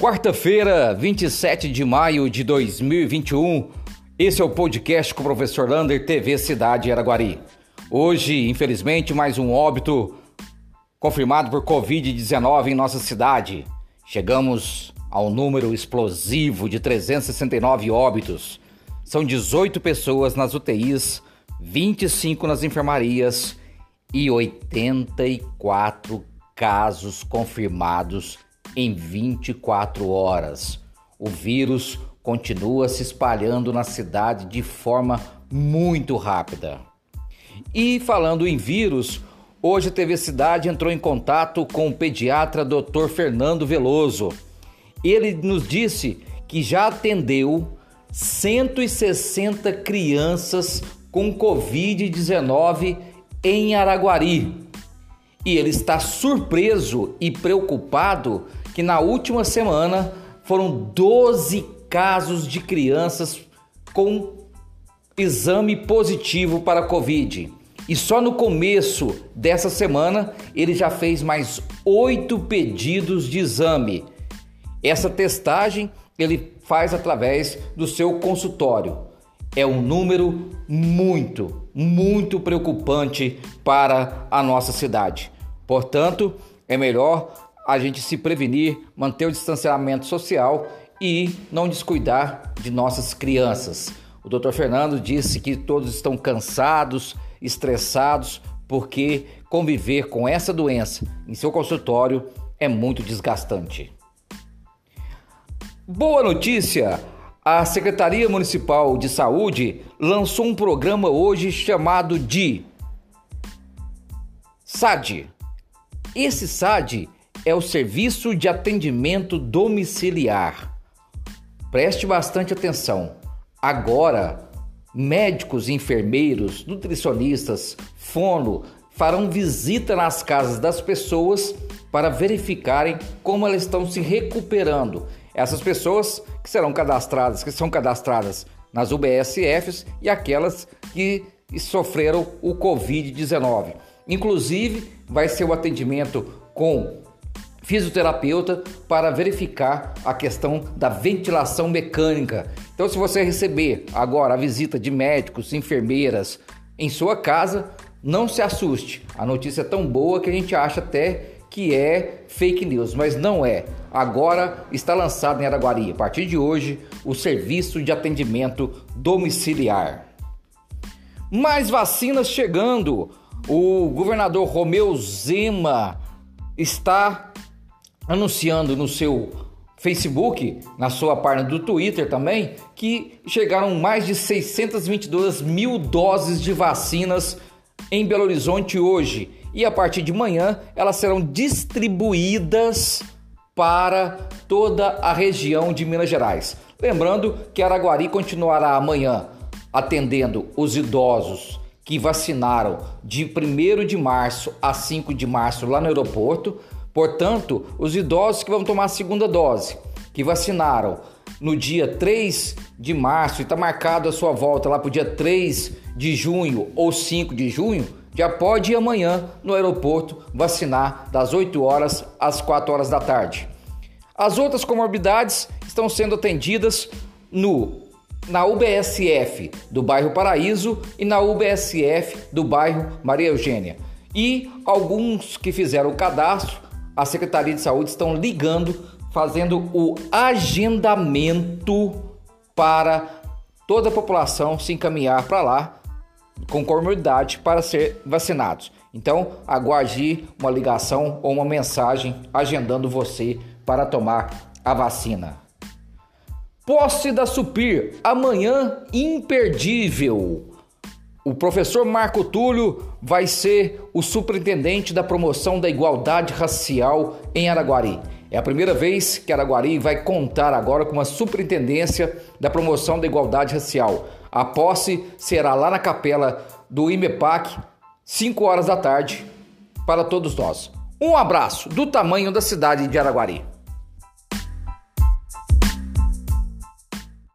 Quarta-feira, 27 de maio de 2021. Esse é o podcast com o professor Lander, TV Cidade Araguari. Hoje, infelizmente, mais um óbito confirmado por Covid-19 em nossa cidade. Chegamos ao número explosivo de 369 óbitos. São 18 pessoas nas UTIs, 25 nas enfermarias e 84 casos confirmados em 24 horas. O vírus continua se espalhando na cidade de forma muito rápida. E falando em vírus, hoje a TV Cidade entrou em contato com o pediatra Dr. Fernando Veloso. Ele nos disse que já atendeu 160 crianças com Covid-19 em Araguari. E ele está surpreso e preocupado que na última semana foram 12 casos de crianças com exame positivo para Covid. E só no começo dessa semana ele já fez mais oito pedidos de exame. Essa testagem ele faz através do seu consultório. É um número muito, muito preocupante para a nossa cidade. Portanto, é melhor a gente se prevenir, manter o distanciamento social e não descuidar de nossas crianças. O Dr. Fernando disse que todos estão cansados, estressados, porque conviver com essa doença em seu consultório é muito desgastante. Boa notícia! A Secretaria Municipal de Saúde lançou um programa hoje chamado de SAD. Esse SAD é o Serviço de Atendimento Domiciliar. Preste bastante atenção. Agora, médicos, enfermeiros, nutricionistas, fono farão visita nas casas das pessoas para verificarem como elas estão se recuperando. Essas pessoas que serão cadastradas, que são cadastradas nas UBSFs e aquelas que sofreram o Covid-19. Inclusive, vai ser o atendimento com fisioterapeuta para verificar a questão da ventilação mecânica. Então, se você receber agora a visita de médicos, enfermeiras em sua casa, não se assuste. A notícia é tão boa que a gente acha até que é fake news, mas não é. Agora está lançado em Araguari, a partir de hoje, o serviço de atendimento domiciliar. Mais vacinas chegando. O governador Romeu Zema está anunciando no seu Facebook, na sua página do Twitter também, que chegaram mais de 622 mil doses de vacinas em Belo Horizonte hoje. E a partir de manhã elas serão distribuídas para toda a região de Minas Gerais. Lembrando que Araguari continuará amanhã atendendo os idosos que vacinaram de 1 de março a 5 de março lá no aeroporto. Portanto, os idosos que vão tomar a segunda dose, que vacinaram no dia 3 de março e está marcado a sua volta lá para o dia 3 de junho ou 5 de junho, já pode ir amanhã no aeroporto vacinar das 8 horas às 4 horas da tarde. As outras comorbidades estão sendo atendidas no na UBSF do bairro Paraíso e na UBSF do bairro Maria Eugênia. E alguns que fizeram o cadastro, a Secretaria de Saúde estão ligando, fazendo o agendamento para toda a população se encaminhar para lá com comorbidade para ser vacinados. Então, aguarde uma ligação ou uma mensagem agendando você para tomar a vacina. Posse da Supir, amanhã imperdível. O professor Marco Túlio vai ser o superintendente da promoção da igualdade racial em Araguari. É a primeira vez que Araguari vai contar agora com uma superintendência da promoção da igualdade racial. A posse será lá na capela do IMEPAC, 5 horas da tarde, para todos nós. Um abraço do tamanho da cidade de Araguari.